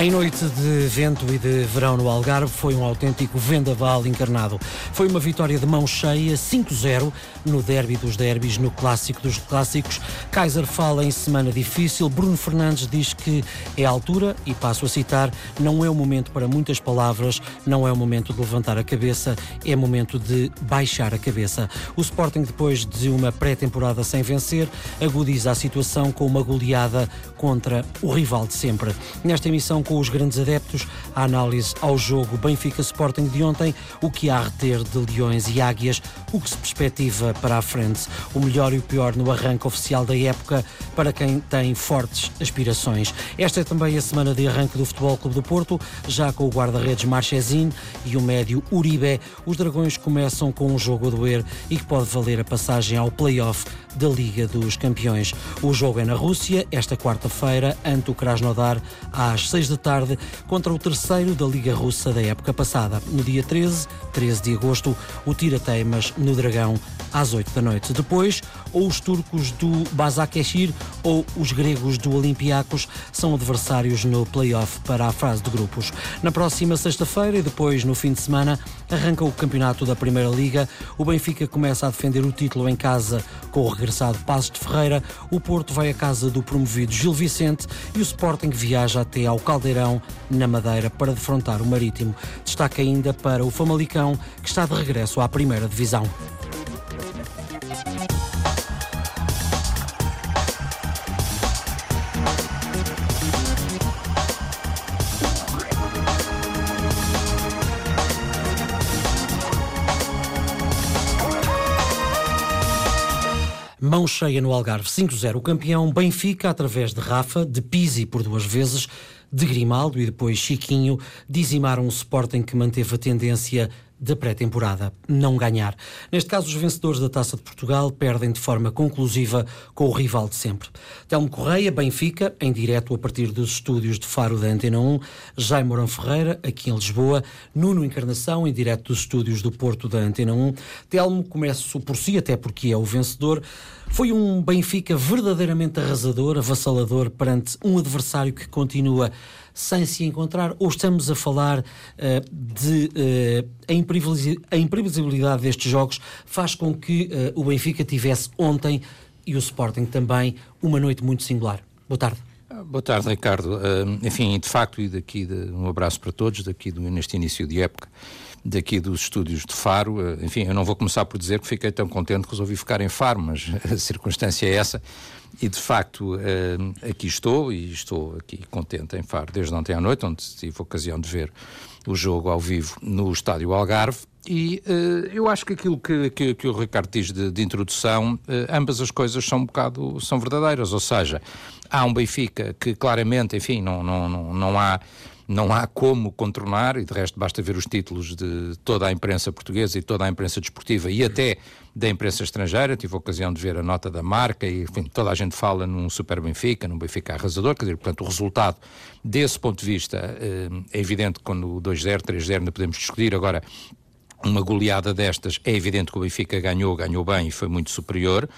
Em noite de vento e de verão no Algarve, foi um autêntico vendaval encarnado. Foi uma vitória de mão cheia, 5-0, no derby dos derbys, no clássico dos clássicos. Kaiser fala em semana difícil. Bruno Fernandes diz que é a altura, e passo a citar: não é o momento para muitas palavras, não é o momento de levantar a cabeça, é momento de baixar a cabeça. O Sporting, depois de uma pré-temporada sem vencer, agudiza a situação com uma goleada contra o rival de sempre. Nesta emissão, com os grandes adeptos, a análise ao jogo Benfica Sporting de ontem, o que há a reter de leões e águias, o que se perspectiva para a frente, o melhor e o pior no arranque oficial da época para quem tem fortes aspirações. Esta é também a semana de arranque do Futebol Clube do Porto, já com o guarda-redes Marchesin e o médio Uribe. Os Dragões começam com um jogo a doer e que pode valer a passagem ao play-off da Liga dos Campeões. O jogo é na Rússia, esta quarta-feira, ante o Krasnodar, às 6 da tarde, contra o terceiro da Liga Russa da época passada. No dia 13, 13 de agosto, o Tira-Teimas no Dragão, às 8 da noite. Depois, ou os turcos do Basakeshir ou os gregos do Olympiacos são adversários no play-off para a fase de grupos. Na próxima sexta-feira e depois no fim de semana, arranca o campeonato da Primeira Liga. O Benfica começa a defender o título em casa com o regressado Passos de Ferreira. O Porto vai à casa do promovido Gil Vicente e o Sporting viaja até ao Caldeirão, na Madeira, para defrontar o Marítimo. Destaca ainda para o Famalicão, que está de regresso à Primeira Divisão. Mão cheia no Algarve 5-0. O campeão Benfica, através de Rafa, de Pisi por duas vezes, de Grimaldo e depois Chiquinho, dizimaram o Sporting que manteve a tendência da pré-temporada, não ganhar. Neste caso, os vencedores da Taça de Portugal perdem de forma conclusiva com o rival de sempre. Telmo Correia, Benfica, em direto a partir dos estúdios de Faro da Antena 1, Jaime Mourão Ferreira, aqui em Lisboa, Nuno Encarnação, em direto dos estúdios do Porto da Antena 1. Telmo, começo por si, até porque é o vencedor. Foi um Benfica verdadeiramente arrasador, avassalador perante um adversário que continua sem se encontrar, ou estamos a falar uh, de uh, a, imprevisibilidade destes jogos faz com que uh, o Benfica tivesse ontem e o Sporting também uma noite muito singular. Boa tarde. Ah, boa tarde, Ricardo. enfim, de facto, e daqui de, um abraço para todos, daqui do, neste início de época daqui dos estúdios de Faro. Eh, enfim, eu não vou começar por dizer que fiquei tão contente que resolvi ficar em Faro, mas a circunstância é essa. E de facto, eh, aqui estou e estou aqui contente em Faro desde ontem à noite, onde tive a ocasião de ver o jogo ao vivo no Estádio Algarve. E uh, eu acho que aquilo que, que, que o Ricardo diz de, de introdução, uh, ambas as coisas são um bocado são verdadeiras. Ou seja, há um Benfica que claramente, enfim, não, não, não, não há não há como contornar, e de resto basta ver os títulos de toda a imprensa portuguesa e toda a imprensa desportiva e até da imprensa estrangeira. Tive a ocasião de ver a nota da marca e, enfim, toda a gente fala num Super Benfica, num Benfica arrasador. Quer dizer, portanto, o resultado, desse ponto de vista, eh, é evidente que quando o 2-0, 3-0 ainda podemos discutir. Agora, uma goleada destas, é evidente que o Benfica ganhou, ganhou bem e foi muito superior.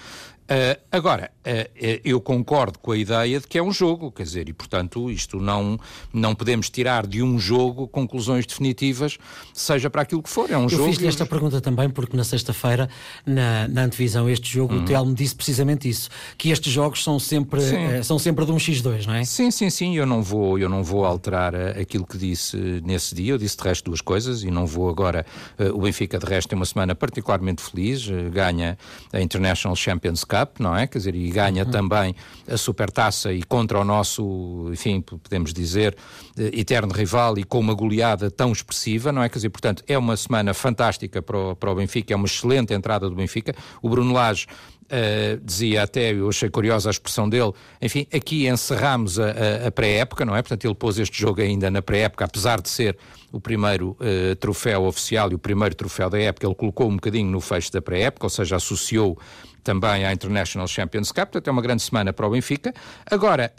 Uh, agora, uh, eu concordo com a ideia de que é um jogo, quer dizer, e portanto isto não, não podemos tirar de um jogo conclusões definitivas, seja para aquilo que for, é um eu jogo. Eu fiz-lhe esta pergunta também porque na sexta-feira, na, na antevisão este jogo, uhum. o Telmo disse precisamente isso, que estes jogos são sempre, uh, são sempre de um X2, não é? Sim, sim, sim, eu não vou, eu não vou alterar aquilo que disse nesse dia, eu disse de resto duas coisas e não vou agora, o Benfica de resto tem uma semana particularmente feliz, ganha a International Champions Cup, Cup, não é? Quer dizer, e ganha uhum. também a Supertaça e contra o nosso, enfim, podemos dizer, eh, eterno rival e com uma goleada tão expressiva, não é? Quer dizer, portanto, é uma semana fantástica para o, para o Benfica, é uma excelente entrada do Benfica. O Bruno Lage Uh, dizia até, eu achei curiosa a expressão dele, enfim, aqui encerramos a, a, a pré-época, não é? Portanto, ele pôs este jogo ainda na pré-época, apesar de ser o primeiro uh, troféu oficial e o primeiro troféu da época, ele colocou um bocadinho no fecho da pré-época, ou seja, associou também à International Champions Cup, portanto é uma grande semana para o Benfica. Agora,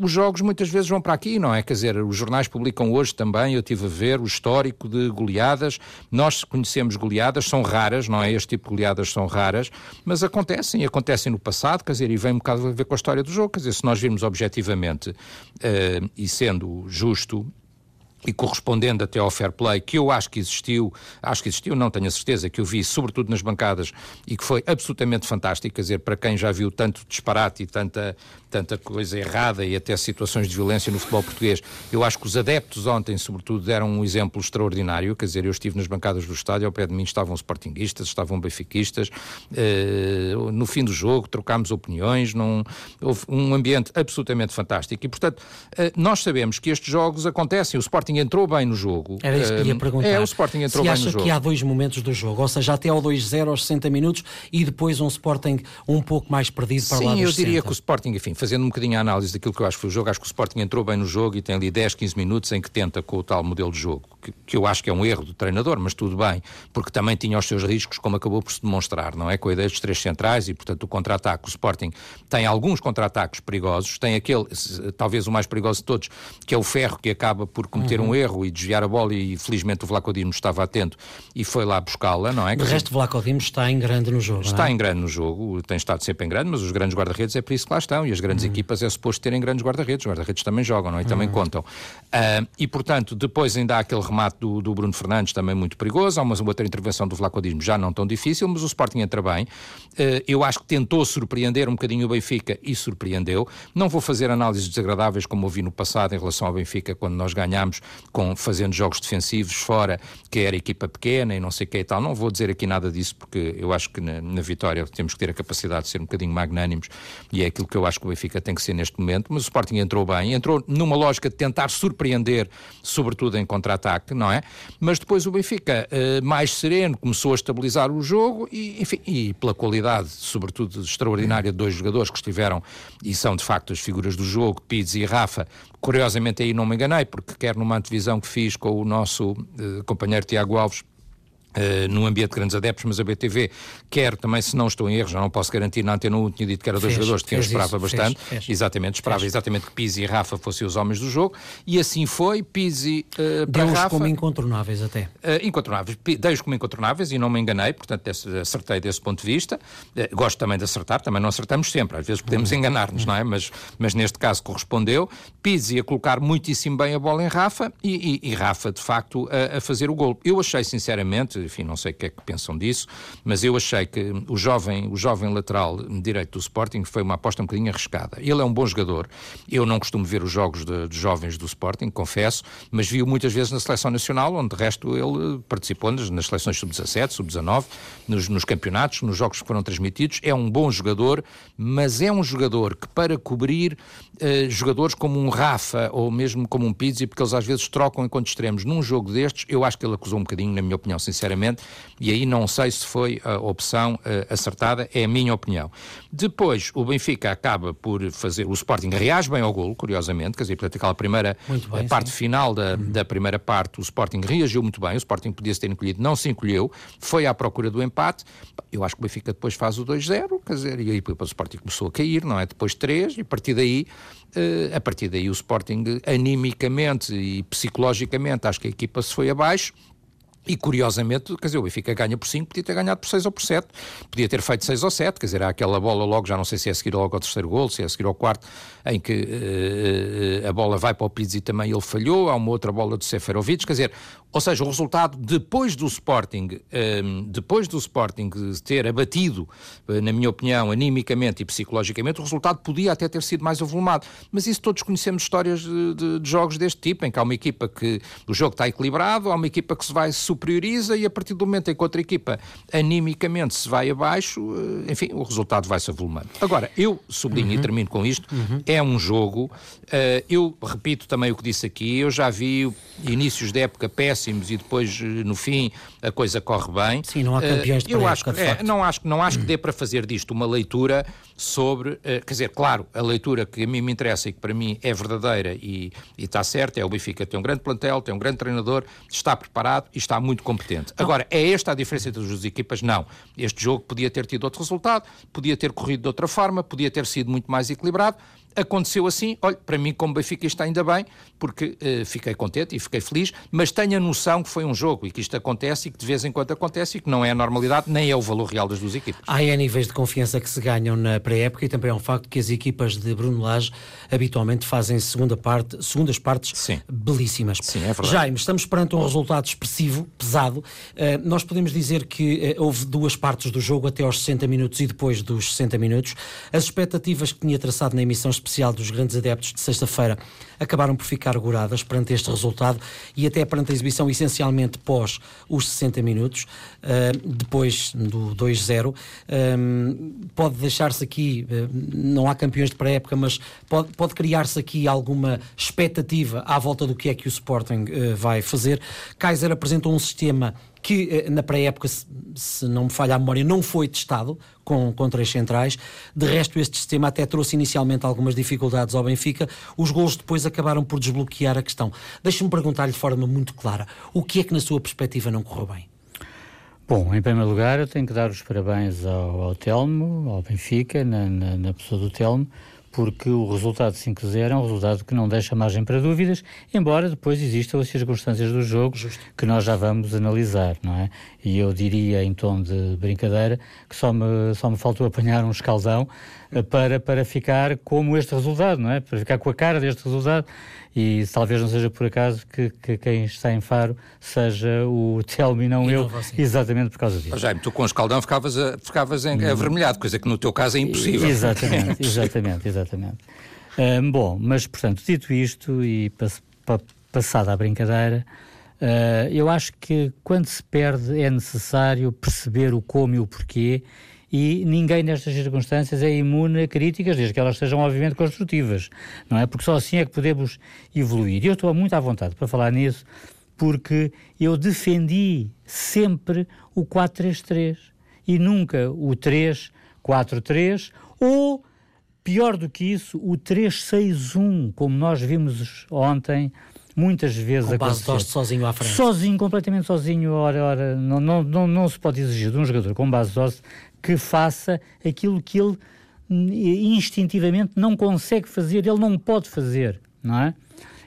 os jogos muitas vezes vão para aqui, não é? Quer dizer, os jornais publicam hoje também, eu tive a ver o histórico de goleadas. Nós conhecemos goleadas, são raras, não é? Este tipo de goleadas são raras, mas acontecem, acontecem no passado, quer dizer, e vem um bocado a ver com a história do jogo. Quer dizer, se nós virmos objetivamente uh, e sendo justo e correspondendo até ao fair play, que eu acho que existiu, acho que existiu, não tenho a certeza, que eu vi sobretudo nas bancadas e que foi absolutamente fantástico, quer dizer, para quem já viu tanto disparate e tanta, tanta coisa errada e até situações de violência no futebol português, eu acho que os adeptos ontem, sobretudo, deram um exemplo extraordinário, quer dizer, eu estive nas bancadas do estádio, ao pé de mim estavam sportinguistas, estavam benfiquistas, eh, no fim do jogo trocámos opiniões, num, houve um ambiente absolutamente fantástico e, portanto, eh, nós sabemos que estes jogos acontecem, o Sporting entrou bem no jogo. Era isso que ia perguntar. É, o Sporting entrou Se bem no jogo. acha que há dois momentos do jogo, ou seja, até ao 2-0 aos 60 minutos e depois um Sporting um pouco mais perdido para Sim, lá Sim, eu diria que o Sporting, enfim, fazendo um bocadinho a análise daquilo que eu acho que foi o jogo, acho que o Sporting entrou bem no jogo e tem ali 10, 15 minutos em que tenta com o tal modelo de jogo, que, que eu acho que é um erro do treinador, mas tudo bem, porque também tinha os seus riscos, como acabou por se demonstrar, não é? Com a ideia dos três centrais e, portanto, o contra-ataque. O Sporting tem alguns contra-ataques perigosos, tem aquele, talvez o mais perigoso de todos, que é o Ferro, que acaba por cometer uhum. um erro e desviar a bola e felizmente o Vlaco Dimos estava atento e foi lá buscá-la, não é? De resto, o Vlaco Dimos está em grande no jogo. Está é? em grande no jogo, tem estado sempre em grande, mas os grandes guarda-redes é por isso que lá estão e as grandes uhum. equipas é suposto terem grandes guarda-redes. Os guarda-redes também jogam, não é? E também uhum. contam. Uh, e portanto, depois ainda há aquele remate do, do, Bruno Fernandes também muito perigoso. Há uma outra intervenção do Vlaco Dimos já não tão difícil, mas o Sporting entra bem. Uh, eu acho que tentou surpreender um bocadinho o Benfica e surpreendeu. Não vou fazer análises desagradáveis como ouvi no passado em relação ao Benfica quando nós ganhámos com, fazendo jogos defensivos fora, que era equipa pequena e não sei o que e tal. Não vou dizer aqui nada disso, porque eu acho que na, na, vitória temos que ter a capacidade de ser um bocadinho magnânimos e é aquilo que eu acho que o Benfica tem que ser neste momento. Mas o Sporting entrou bem, entrou numa lógica de tentar surpreender, sobretudo em contra-ataque, não é? Mas depois o Benfica, uh, mais sereno, começou a estabilizar o jogo e, enfim, e pela qualidade, sobretudo extraordinária, de dois jogadores que estiveram e são de facto as figuras do jogo, Pizzi e Rafa, Curiosamente aí não me enganei, porque quer numa antevisão que fiz com o nosso uh, companheiro Tiago Alves, Uh, no ambiente de grandes adeptos, mas a BTV quer também, se não estou em erro, já não posso garantir, na Antena 1 tinha dito que era dois fez, jogadores de quem eu esperava isso, bastante. Fez, fez, exatamente, esperava exatamente que Pizzi e Rafa fossem os homens do jogo, e assim foi. Pizzi uh, para Rafa. como incontornáveis até. Uh, incontornáveis. Dei-os como incontornáveis e não me enganei, portanto desse, acertei desse ponto de vista. Uh, gosto também de acertar, também não acertamos sempre, às vezes podemos uhum. enganar-nos, uhum. não é? Mas, mas neste caso correspondeu. Pizzi a colocar muitíssimo bem a bola em Rafa e, e, e Rafa, de facto, a, a fazer o gol. Eu achei, sinceramente, enfim, não sei o que é que pensam disso, mas eu achei que o jovem, o jovem lateral direito do Sporting foi uma aposta um bocadinho arriscada. Ele é um bom jogador. Eu não costumo ver os jogos de, de jovens do Sporting, confesso, mas vi-o muitas vezes na seleção nacional, onde de resto ele participou nas, nas seleções sub-17, sub-19, nos, nos campeonatos, nos jogos que foram transmitidos. É um bom jogador, mas é um jogador que para cobrir uh, jogadores como um Rafa ou mesmo como um Pizzi, porque eles às vezes trocam enquanto extremos num jogo destes, eu acho que ele acusou um bocadinho, na minha opinião, sinceramente, e aí não sei se foi a opção uh, acertada, é a minha opinião. Depois, o Benfica acaba por fazer, o Sporting reage bem ao golo, curiosamente, quer dizer, portanto, aquela primeira bem, parte sim. final da, uhum. da primeira parte, o Sporting reagiu muito bem, o Sporting podia-se ter encolhido, não se encolheu, foi à procura do empate, eu acho que o Benfica depois faz o 2-0, quer dizer, e aí o Sporting começou a cair, não é? Depois 3, e a partir daí a partir daí o Sporting animicamente e psicologicamente acho que a equipa se foi abaixo e curiosamente, quer dizer, o Benfica ganha por 5, podia ter ganhado por 6 ou por 7, podia ter feito 6 ou 7, quer dizer, há aquela bola logo, já não sei se é a seguir logo ao terceiro gol, se é a seguir ao quarto, em que uh, a bola vai para o Pizzi também ele falhou, há uma outra bola do Seferovic, quer dizer, ou seja, o resultado depois do Sporting, ehm, depois do Sporting ter abatido, uh, na minha opinião, animicamente e psicologicamente, o resultado podia até ter sido mais avolumado, mas isso todos conhecemos histórias de, de, de jogos deste tipo, em que há uma equipa que o jogo está equilibrado, há uma equipa que se vai superioriza e a partir do momento em que outra equipa animicamente se vai abaixo, eh, enfim, o resultado vai se avolumando. Agora, eu sublinho uhum. e termino com isto, uhum. é um jogo, uh, eu repito também o que disse aqui, eu já vi inícios de época péssimos e depois eh, no fim a coisa corre bem. Sim, não há campeões de eu acho que, é, não acho não acho que dê para fazer disto uma leitura sobre, uh, quer dizer, claro, a leitura que a mim me interessa e que para mim é verdadeira e, e está certa, é o Benfica tem um grande plantel, tem um grande treinador, está preparado e está muito competente. Agora, é esta a diferença entre as duas equipas? Não. Este jogo podia ter tido outro resultado, podia ter corrido de outra forma, podia ter sido muito mais equilibrado aconteceu assim, olha, para mim como Benfica está ainda bem, porque uh, fiquei contente e fiquei feliz, mas tenho a noção que foi um jogo e que isto acontece e que de vez em quando acontece e que não é a normalidade, nem é o valor real das duas equipas. Há é níveis de confiança que se ganham na pré-época e também é um facto que as equipas de Bruno Lage habitualmente fazem segunda parte, segundas partes Sim. belíssimas. Sim, é verdade. Jaime, estamos perante um resultado expressivo, pesado. Uh, nós podemos dizer que uh, houve duas partes do jogo até aos 60 minutos e depois dos 60 minutos. As expectativas que tinha traçado na emissão especial dos grandes adeptos de sexta-feira acabaram por ficar agoradas perante este resultado e até perante a exibição essencialmente pós os 60 minutos, uh, depois do 2-0. Um, pode deixar-se aqui, uh, não há campeões de pré-época, mas pode, pode criar-se aqui alguma expectativa à volta do que é que o Sporting uh, vai fazer. Kaiser apresentou um sistema que eh, na pré-época, se, não me falha a memória, não foi testado com, com três centrais. De resto, este sistema até trouxe inicialmente algumas dificuldades ao Benfica. Os gols depois acabaram por desbloquear a questão. Deixe-me perguntar-lhe de forma muito clara: o que é que, na sua perspectiva, não correu bem? Bom, em primeiro lugar, eu tenho que dar os parabéns ao, ao Telmo, ao Benfica, na, na, na pessoa do Telmo, porque o resultado 5-0 é um resultado que não deixa margem para dúvidas, embora depois existam as circunstâncias do jogo Justo. que nós já vamos analisar, não é? E eu diria, em tom de brincadeira, que só me, só me faltou apanhar um escaldão para, para ficar como este resultado, não é? Para ficar com a cara deste resultado e talvez não seja por acaso que, que quem está em Faro seja o Telmo e não e eu, exatamente por causa disso. Oh, Jaime, tu com o escaldão ficavas, a, ficavas em, avermelhado, coisa que no teu caso é impossível. Exatamente, exatamente, exatamente. Um, bom, mas portanto, dito isto e pass, pa, passada a brincadeira, uh, eu acho que quando se perde é necessário perceber o como e o porquê e ninguém nestas circunstâncias é imune a críticas, desde que elas sejam obviamente construtivas, não é? Porque só assim é que podemos evoluir. E eu estou muito à vontade para falar nisso, porque eu defendi sempre o 4-3-3 e nunca o 3-4-3 ou, pior do que isso, o 3-6-1, como nós vimos ontem muitas vezes Com base Dost sozinho à frente. Sozinho, completamente sozinho, ora, ora, não, não, não, não se pode exigir de um jogador com base Dost que faça aquilo que ele instintivamente não consegue fazer, ele não pode fazer, não é?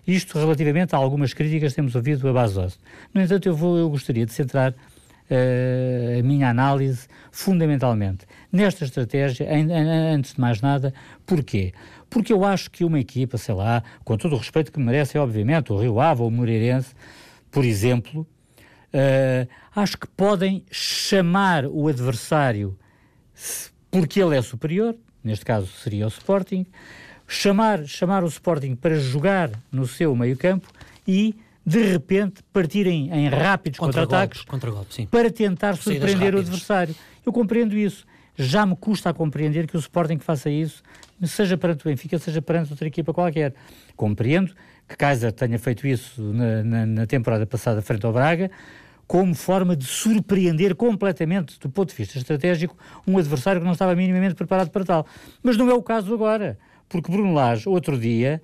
Isto relativamente a algumas críticas que temos ouvido a Basos. No entanto, eu, vou, eu gostaria de centrar uh, a minha análise fundamentalmente nesta estratégia, em, em, antes de mais nada, porquê? Porque eu acho que uma equipa, sei lá, com todo o respeito que merece, obviamente, o Rio Ave ou o Moreirense, por exemplo, uh, acho que podem chamar o adversário porque ele é superior, neste caso seria o Sporting, chamar, chamar o Sporting para jogar no seu meio-campo e de repente partirem em rápidos contra-ataques contra para tentar surpreender o adversário. Eu compreendo isso. Já me custa a compreender que o Sporting faça isso, seja perante o Benfica, seja perante outra equipa qualquer. Compreendo que Kaiser tenha feito isso na, na, na temporada passada frente ao Braga, como forma de surpreender completamente, do ponto de vista estratégico, um adversário que não estava minimamente preparado para tal. Mas não é o caso agora, porque Bruno Lage, outro dia,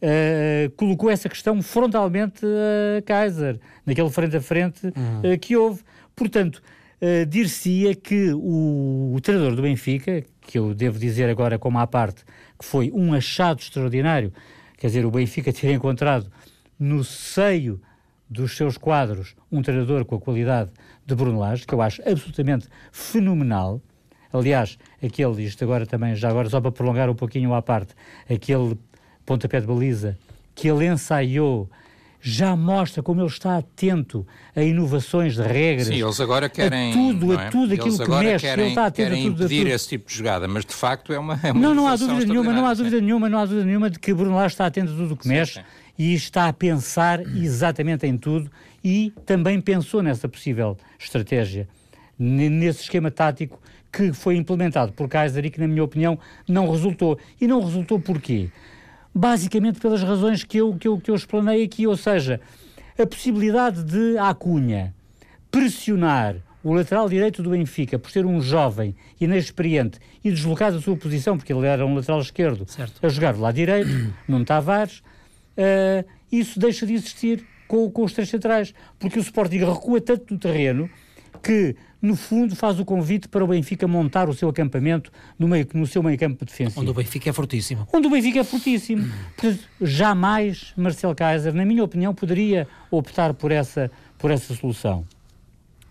uh, colocou essa questão frontalmente a Kaiser, naquele frente a frente uh, que houve. Portanto, uh, dir-se-ia que o, o treinador do Benfica, que eu devo dizer agora como à parte, que foi um achado extraordinário, quer dizer, o Benfica ter encontrado no seio dos seus quadros um treinador com a qualidade de Bruno Lage, que eu acho absolutamente fenomenal. Aliás, aquele, isto agora também, já agora só para prolongar um pouquinho à parte, aquele pontapé de baliza que ele ensaiou já mostra como ele está atento a inovações de regras. Sim, eles agora querem. A tudo, é? a tudo aquilo que mexe. Querem, ele está atento querem a tudo. impedir esse tipo de jogada, mas de facto é uma. É uma não, não há dúvida nenhuma, não há dúvida nenhuma, não há dúvida nenhuma de que Bruno Lage está atento a tudo o que sim, mexe. Sim e está a pensar exatamente em tudo e também pensou nessa possível estratégia, nesse esquema tático que foi implementado por Kaiser e que, na minha opinião, não resultou. E não resultou porquê? Basicamente pelas razões que eu, que eu, que eu explanei aqui, ou seja, a possibilidade de Acunha pressionar o lateral direito do Benfica, por ser um jovem inexperiente e deslocar da sua posição, porque ele era um lateral esquerdo, certo. a jogar do lado direito, Nuno Tavares, uh, isso deixa de existir. com, com os três centrais, porque o Sporting recua tanto no terreno que, no fundo, faz o convite para o Benfica montar o seu acampamento no, meio, no seu meio campo defensivo. Onde o Benfica é fortíssimo. Onde o Benfica é fortíssimo. Portanto, jamais Marcel Kaiser, na minha opinião, poderia optar por essa, por essa solução.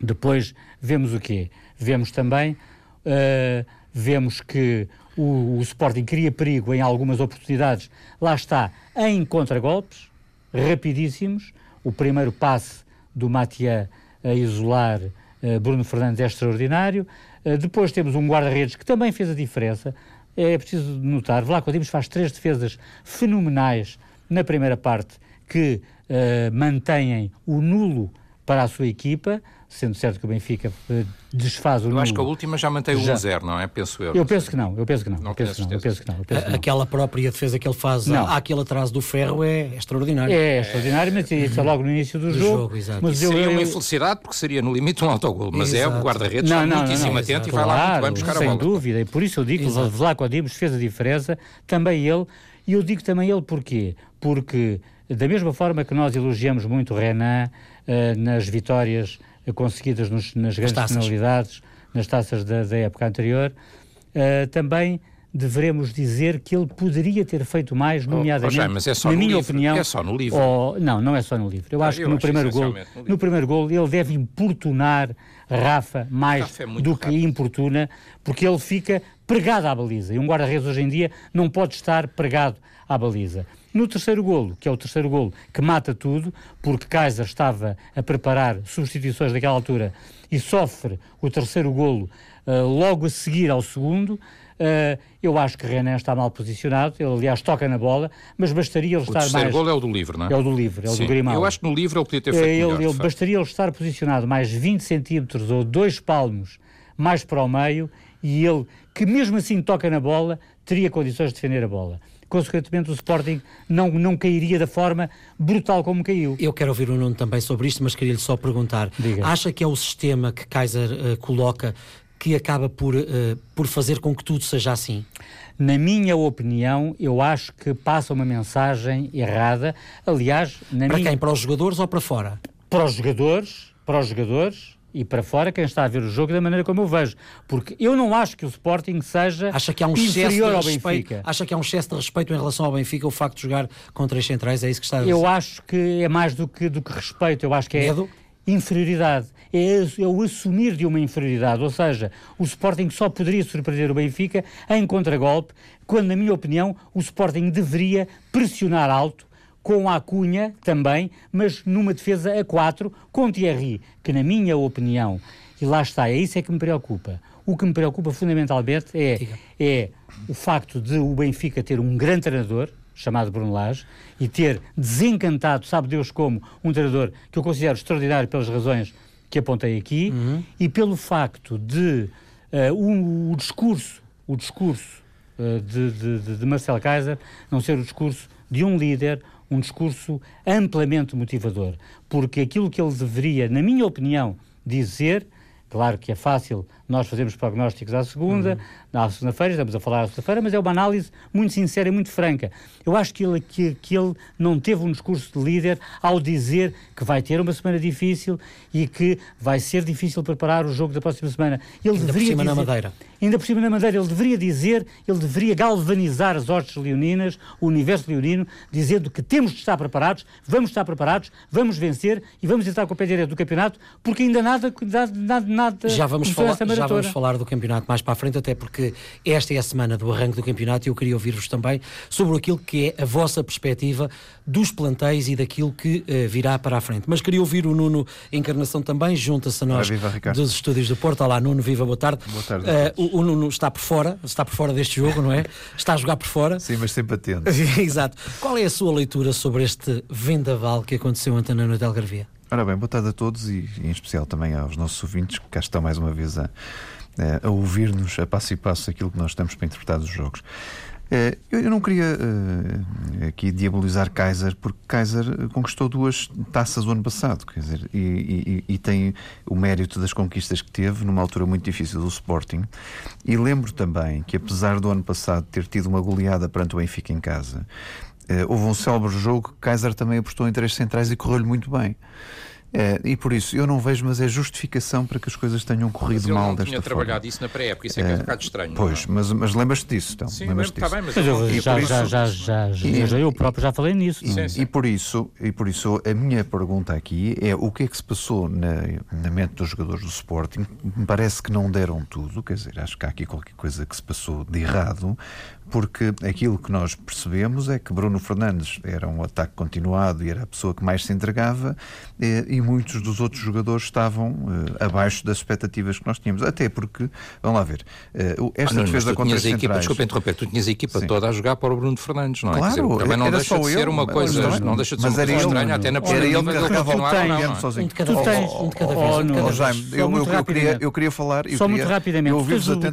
Depois vemos o quê? Vemos também, uh, vemos que o, o Sporting cria perigo em algumas oportunidades, lá está, em contragolpes, rapidíssimos. O primeiro passe do Matia a isolar uh, Bruno Fernandes é extraordinário. Uh, depois temos um guarda-redes que também fez a diferença. É preciso notar, Vlaco Dimos faz três defesas fenomenais na primeira parte que uh, mantêm o nulo para a sua equipa sendo certo que o Benfica eh, desfaz o Eu nulo. acho que a última já mantém o 1-0, não é? Penso eu. Eu penso que não, eu penso que não. não eu penso não, eu penso que não, eu penso que não. Aquela própria defesa que ele faz não. àquele atraso do ferro é extraordinário. É, é extraordinário, mas isso é logo no início do, do jogo. jogo exato. Mas eu, seria eu, uma infelicidade porque seria no limite um autogol, mas exato. é o guarda-redes está muitíssimo atento e vai lá muito bem buscar sem a bola. Sem dúvida, e por isso eu digo que o Vlaco Dimos fez a diferença, também ele, e eu digo também ele porquê? Porque da mesma forma que nós elogiamos muito Renan uh, nas vitórias conseguidas nos, nas grandes taças. penalidades, nas taças da, da época anterior, uh, também devemos dizer que ele poderia ter feito mais, nomeadamente, oh, oh, mas é só na minha livro. opinião... É só no livro. Oh, não, não é só no livro. Eu ah, acho eu que no primeiro gol, no, no, primeiro gol ele deve importunar Rafa mais Rafa é do rápido. que importuna, porque ele fica pregado à baliza. E um guarda-redes hoje em dia não pode estar pregado à baliza. No terceiro golo, que é o terceiro golo que mata tudo, porque Kaiser estava a preparar substituições daquela altura e sofre o terceiro golo uh, logo a seguir ao segundo, Uh, eu acho que Renan está mal posicionado, ele aliás toca na bola, mas bastaria ele o estar mais... O gol é o do livro, não é? É o do livro, é o Sim. do Grimaldo. Eu acho que no livro ele podia ter feito ele, melhor, ele Bastaria ele estar posicionado mais 20 centímetros ou dois palmos mais para o meio e ele, que mesmo assim toca na bola, teria condições de defender a bola consequentemente o Sporting não, não cairia da forma brutal como caiu. Eu quero ouvir o Nuno também sobre isto, mas queria-lhe só perguntar: Diga. acha que é o sistema que Kaiser uh, coloca que acaba por, uh, por fazer com que tudo seja assim? Na minha opinião, eu acho que passa uma mensagem errada. Aliás, na para minha... quem? Para os jogadores ou para fora? Para os jogadores, para os jogadores e para fora quem está a ver o jogo da maneira como eu vejo. Porque eu não acho que o Sporting seja acha que há um inferior ao Benfica. Acha que há um excesso de respeito em relação ao Benfica o facto de jogar com três centrais? É isso que está a dizer? Eu acho que é mais do que, do que respeito. Eu acho que é Medo? inferioridade. É, é, o assumir de uma inferioridade. Ou seja, o Sporting só poderia surpreender o Benfica em contragolpe, quando, na minha opinião, o Sporting deveria pressionar alto com a Cunha também, mas numa defesa a 4 com Thierry, que na minha opinião, e lá está, é isso é que me preocupa. O que me preocupa fundamentalmente é, é o facto de o Benfica ter um grande treinador, chamado Bruno Lage, e ter desencantado, sabe Deus como, um treinador que eu considero extraordinário pelas razões que apontei aqui, uhum. e pelo facto de uh, um, o discurso, o discurso uh, de, de, de Marcel Kaiser não ser o discurso de um líder, um discurso amplamente motivador, porque aquilo que ele deveria, na minha opinião, dizer, claro que é fácil nós fazemos prognósticos à segunda, uhum na segunda-feira, estamos a falar à segunda-feira, mas é uma análise muito sincera e muito franca. Eu acho que ele, que, que ele não teve um discurso de líder ao dizer que vai ter uma semana difícil e que vai ser difícil preparar o jogo da próxima semana. Ele ainda por cima dizer, na Madeira. Ainda por cima na Madeira, ele deveria dizer, ele deveria galvanizar as hostes leoninas, o universo leonino, dizendo que temos de estar preparados, vamos estar preparados, vamos vencer e vamos entrar com o pé direito do campeonato, porque ainda nada, nada, nada já vamos falar, Já vamos falar do campeonato mais para a frente, até porque esta é a semana do arranque do campeonato e eu queria ouvir-vos também sobre aquilo que é a vossa perspectiva dos plantéis e daquilo que uh, virá para a frente. Mas queria ouvir o Nuno Encarnação também, junta-se a nós viva, dos estúdios do Porto. Olá, Nuno, viva, boa tarde. Boa tarde. Uh, o, o, Nuno está por fora, está por fora deste jogo, não é? Está a jogar por fora. Sim, mas sempre atento. Exato. Qual é a sua leitura sobre este vendaval que aconteceu ontem na noite de Algarvia? Ora bem, boa tarde a todos e em especial também aos nossos ouvintes que cá estão mais uma vez a, eh, a ouvir-nos a passo e passo aquilo que nós estamos para interpretar dos jogos. Eh, eu não queria uh, aqui diabolizar Kaiser, porque Kaiser conquistou duas taças o ano passado, quer dizer, e, e, e, tem o mérito das conquistas que teve numa altura muito difícil do Sporting. E lembro também que, apesar do ano passado ter tido uma goleada perante o Benfica em casa, houve um célebre jogo que Kaiser também apostou em três centrais e correu-lhe muito bem. É, e por isso, eu não vejo, mas é justificação para que as coisas tenham corrido mal desta forma. tinha trabalhado isso na pré-época, isso é, que é um bocado estranho. Pois, é? mas, mas lembras-te disso, então? Sim, lembras tá bem, mas, mas eu, já, isso, já, já, já, e, já, eu próprio já falei nisso. E, sim, sim. e, por isso, e por isso, a minha pergunta aqui é o que é que se passou na, na mente dos jogadores do Sporting? Me parece que não deram tudo, quer dizer, acho que há aqui qualquer coisa que se passou de errado, porque aquilo que nós percebemos é que Bruno Fernandes era um ataque continuado e era a pessoa que mais se entregava e, e muitos dos outros jogadores estavam uh, abaixo das expectativas que nós tínhamos. Até porque, vamos lá ver, uh, esta ah, defesa contra as equipa, Desculpa interromper, tu tinhas a equipa Sim. toda a jogar para o Bruno Fernandes, não é? Claro, dizer, também não deixa de ser uma coisa, não deixa de ser uma coisa estranha, até na de ele continuar ou sozinho. Tu tens, um de cada vez. Jaime, eu queria falar... Só muito rapidamente,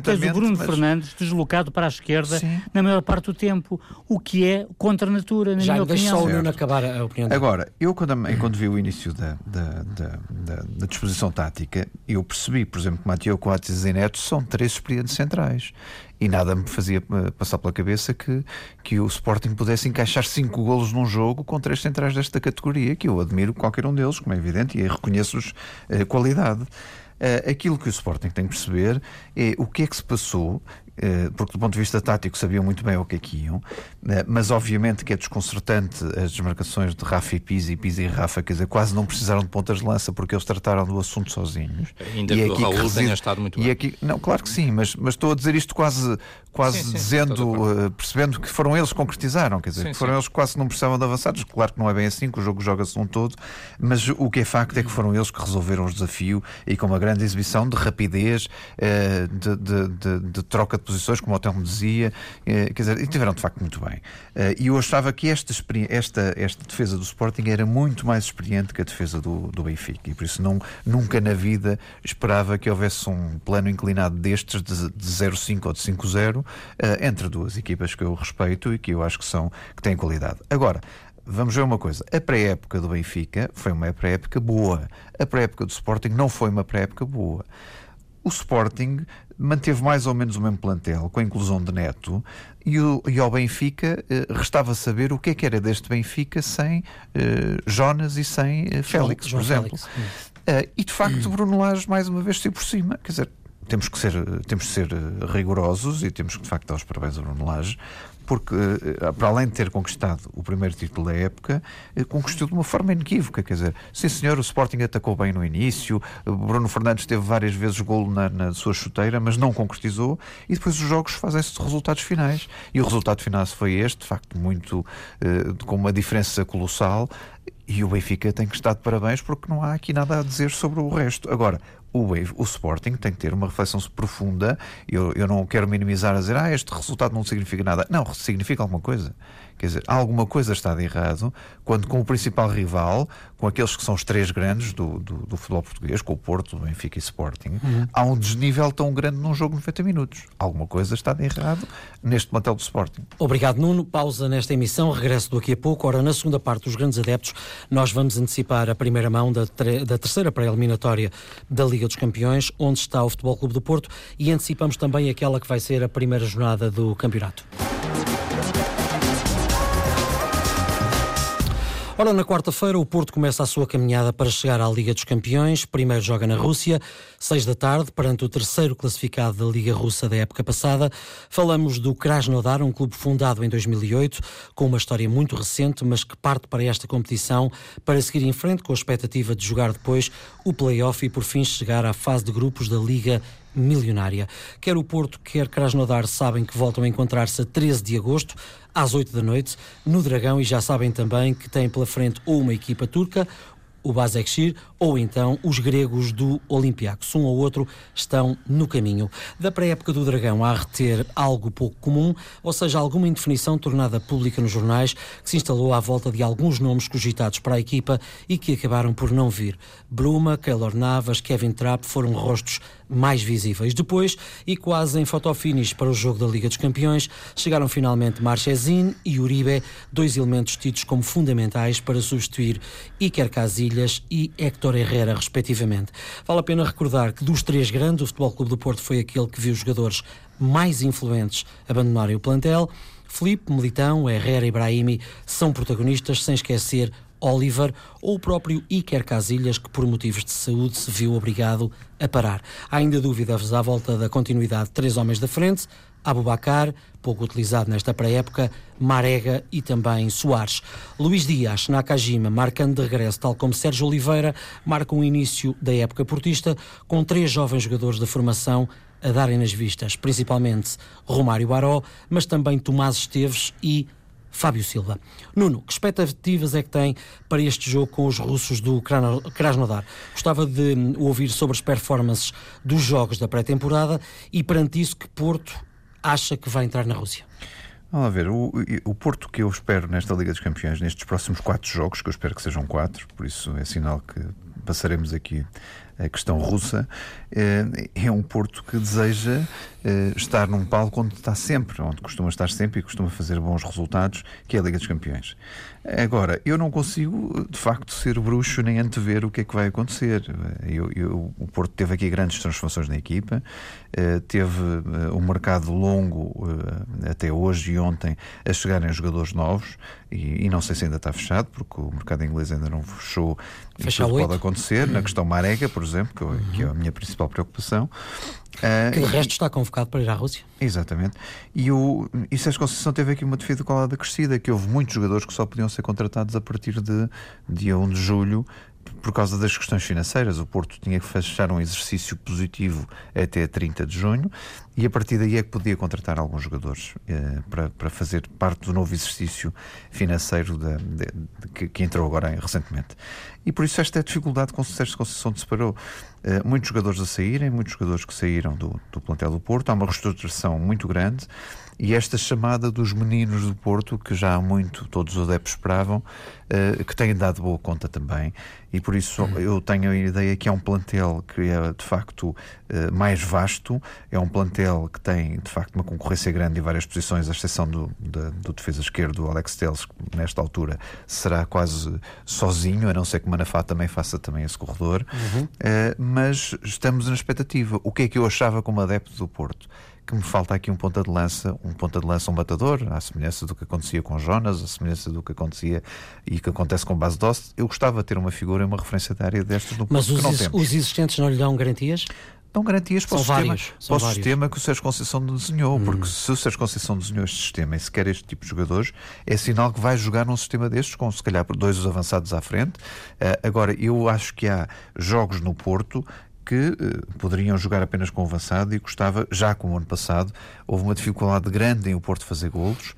tens o Bruno Fernandes deslocado para a esquerda na maior parte do tempo, o que é contra a natura, na Já, minha opinião. só o Nuno acabar a opinião dele. Agora, eu quando, quando vi o início da, da, da, da, da disposição tática, eu percebi, por exemplo, que Mateo Coates e Zeneto são três experientes centrais e nada me fazia eh, passar pela cabeça que, que o Sporting pudesse encaixar cinco golos num jogo com três centrais desta categoria, que eu admiro qualquer um deles, como é evidente, e reconheço-lhes a eh, qualidade. Uh, aquilo que o Sporting tem que perceber é o que é que se passou eh, porque do ponto de vista tático sabiam muito bem o que é que iam, eh, mas obviamente que é desconcertante as desmarcações de Rafa e Pizzi, Pizzi e Rafa, quer dizer, quase não precisaram de pontas de lança porque eles trataram do assunto sozinhos. Ainda e que é o Raul reside... tenha estado muito e bem. Aqui... Não, claro que sim, mas, mas estou a dizer isto quase, quase sim, sim, dizendo, uh, percebendo que foram eles que concretizaram, quer dizer, sim, que foram eles que quase não precisavam de avançados. Claro que não é bem assim, que o jogo joga-se um todo, mas o que é facto é que foram eles que resolveram o desafio e com uma grande exibição de rapidez, uh, de, de, de, de troca de posições, como o Telmo dizia, eh, quer dizer, e tiveram de facto muito bem. Eh, e eu achava que esta, esta, esta defesa do Sporting era muito mais experiente que a defesa do, do Benfica, e por isso não, nunca na vida esperava que houvesse um plano inclinado destes de, de 0-5 ou de 5-0 eh, entre duas equipas que eu respeito e que eu acho que são que têm qualidade. Agora, Vamos ver uma coisa. A pré-época do Benfica foi uma pré-época boa. A pré-época do Sporting não foi uma pré-época boa. O Sporting manteve mais ou menos o mesmo plantel, com a inclusão de Neto, e, o, e ao Benfica eh, restava saber o que é que era deste Benfica sem eh, Jonas e sem eh, Félix, João, por João exemplo. Félix. e de facto, Bruno Lage mais uma vez saiu por cima. Quer dizer, temos que ser, temos que ser rigorosos e temos que de facto dar os parabéns a Bruno Lage porque, eh, para além de ter conquistado o primeiro título da época, eh, conquistou de uma forma inequívoca. Quer dizer, sim senhor, o Sporting atacou bem no início, Bruno Fernandes teve várias vezes golo na, na sua chuteira, mas não concretizou, e depois os jogos fazem-se de resultados finais. E o resultado final foi este, de facto, muito com uma diferença colossal. E o Benfica tem que estar de parabéns porque não há aqui nada a dizer sobre o resto. Agora, o, o Sporting tem que ter uma reflexão profunda. Eu, eu não quero minimizar a dizer, ah, este resultado não significa nada. Não, significa alguma coisa. Quer dizer, alguma coisa está de errado quando, com o principal rival, com aqueles que são os três grandes do, do, do futebol português, com o Porto, o Benfica e o Sporting, uhum. há um desnível tão grande num jogo de 90 minutos. Alguma coisa está de errado neste plantel do Sporting. Obrigado, Nuno. Pausa nesta emissão. Regresso daqui a pouco. Ora, na segunda parte dos grandes adeptos, nós vamos antecipar a primeira mão da, da terceira pré-eliminatória da Liga dos Campeões, onde está o Futebol Clube do Porto, e antecipamos também aquela que vai ser a primeira jornada do campeonato. Ora, na quarta-feira o Porto começa a sua caminhada para chegar à Liga dos Campeões. Primeiro joga na Rússia, seis da tarde, perante o terceiro classificado da Liga Russa da época passada. Falamos do Krasnodar, um clube fundado em 2008, com uma história muito recente, mas que parte para esta competição para seguir em frente com a expectativa de jogar depois o play-off e por fim chegar à fase de grupos da Liga milionária. Quer o Porto, quer Krasnodar sabem que voltam a encontrar-se a 13 de agosto, às 8 da noite, no Dragão, e já sabem também que têm pela frente ou uma equipa turca o Basekshir ou então os gregos do Olympiacos. Um ou outro estão no caminho. Da pré-época do Dragão há a reter algo pouco comum, ou seja, alguma indefinição tornada pública nos jornais que se instalou à volta de alguns nomes cogitados para a equipa e que acabaram por não vir. Bruma, Keylor Navas, Kevin Trapp foram rostos mais visíveis. Depois, e quase em fotofinish para o jogo da Liga dos Campeões, chegaram finalmente Marchesin e Uribe, dois elementos tidos como fundamentais para substituir Iker Casillas e Héctor Herrera, respectivamente. Vale a pena recordar que dos três grandes, o Futebol Clube do Porto foi aquele que viu os jogadores mais influentes abandonarem o plantel. Felipe, Militão, Herrera e Brahimi são protagonistas, sem esquecer Oliver ou o próprio Iker Casilhas, que por motivos de saúde se viu obrigado a parar. Há ainda dúvidas à volta da continuidade de três homens da frente, Abubacar, pouco utilizado nesta pré-época, Marega e também Soares. Luís Dias, Nakajima, marcando de regresso, tal como Sérgio Oliveira, marcam o início da época portista, com três jovens jogadores da formação a darem nas vistas, principalmente Romário Baró, mas também Tomás Esteves e Fábio Silva. Nuno, que expectativas é que tem para este jogo com os russos do Krasnodar? Gostava de ouvir sobre as performances dos jogos da pré-temporada e perante isso que Porto acha que vai entrar na Rússia? Vamos ver, o, o Porto que eu espero nesta Liga dos Campeões, nestes próximos quatro jogos, que eu espero que sejam quatro, por isso é sinal que passaremos aqui a questão russa, é, é um Porto que deseja eh, estar num palco onde está sempre, onde costuma estar sempre e costuma fazer bons resultados, que é a Liga dos Campeões. Agora, eu não consigo, de facto, ser bruxo nem antever o que é que vai acontecer. Eu, eu, o Porto teve aqui grandes transformações na equipa, eh, teve uh, um mercado longo até hoje e ontem a chegarem jogadores novos, e, e, não sei se ainda está fechado, porque o mercado inglês ainda não fechou. Fecha Isso pode acontecer, na questão Marega, por exemplo, que, uhum. que é a minha principal preocupação. Uh, que de resto está convocado para ir à Rússia. Exatamente. E, o, e Sérgio Conceição teve aqui uma dificuldade crescida, que houve muitos jogadores que só podiam ser contratados a partir de dia 1 de julho por causa das questões financeiras. O Porto tinha que fechar um exercício positivo até 30 de junho e a partir daí é que podia contratar alguns jogadores eh, para, para fazer parte do novo exercício financeiro de, de, que, que, entrou agora recentemente. E por isso esta é a dificuldade com o Sérgio Conceição separou. Eh, muitos jogadores a saírem, muitos jogadores que saíram do, do plantel do Porto, há uma reestruturação muito grande e esta chamada dos meninos do Porto, que já há muito todos os adeptos esperavam, uh, que têm dado boa conta também. E por isso uhum. eu tenho a ideia que é um plantel que é de facto uh, mais vasto, é um plantel que tem de facto uma concorrência grande em várias posições, à exceção do, do, do defesa esquerdo, o Alex Teles, que nesta altura será quase sozinho, a não ser que o Manafá também faça também esse corredor. Uhum. Uh, mas estamos na expectativa. O que é que eu achava como adepto do Porto? Que me falta aqui um ponta de lança, um ponta de lança, um batador, à semelhança do que acontecia com Jonas, à semelhança do que acontecia e que acontece com Base Dost. Eu gostava de ter uma figura, uma referência da área destas no Mas os, os existentes não lhe dão garantias? dão garantias para, o, sistema, para o sistema, que o Sérgio Conceição desenhou, hum. porque se o Sérgio Conceição desenhou este sistema e se quer este tipo de jogadores, é sinal que vai jogar num sistema destes, com se calhar dois avançados à frente. Uh, agora, eu acho que há jogos no Porto que uh, poderiam jogar apenas com o avançado e gostava, já como ano passado, houve uma dificuldade grande em o Porto fazer golos,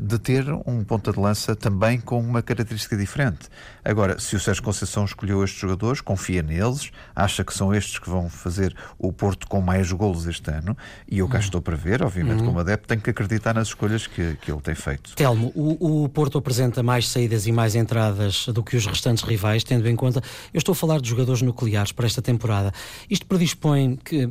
de ter um ponta de lança também com uma característica diferente. Agora, se o Sérgio Conceição escolheu estes jogadores, confia neles, acha que são estes que vão fazer o Porto com mais golos este ano, e eu cá uhum. estou para ver, obviamente, uhum. como adepto, tenho que acreditar nas escolhas que, que ele tem feito. Telmo, o, o Porto apresenta mais saídas e mais entradas do que os restantes rivais, tendo em conta, eu estou a falar de jogadores nucleares para esta temporada. Isto predispõe, que,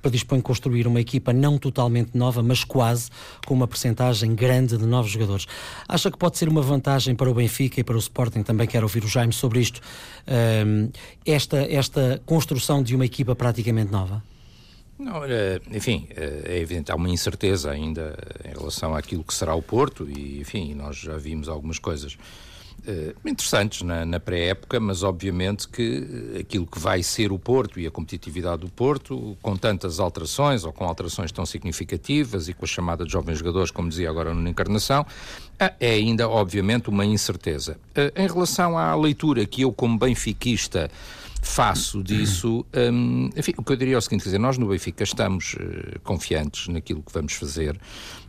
predispõe construir uma equipa não totalmente nova, mas quase, com uma percentagem grande de novos jogadores. Acha que pode ser uma vantagem para o Benfica e para o Sporting também quero ouvir o Jaime sobre isto, esta, esta construção de uma equipa praticamente nova? Não, enfim, é evidente, há uma incerteza ainda em relação àquilo que será o Porto e, enfim, nós já vimos algumas coisas interessantes na, na pré-época, mas obviamente que aquilo que vai ser o Porto e a competitividade do Porto, com tantas alterações ou com alterações tão significativas e com a chamada de jovens jogadores, como dizia agora na Encarnação, uh, é ainda, obviamente, uma incerteza. Uh, em relação à leitura que eu, como benfiquista, faço disso. Um, enfim, o que eu diria é o seguinte: quer dizer, nós no Benfica estamos uh, confiantes naquilo que vamos fazer,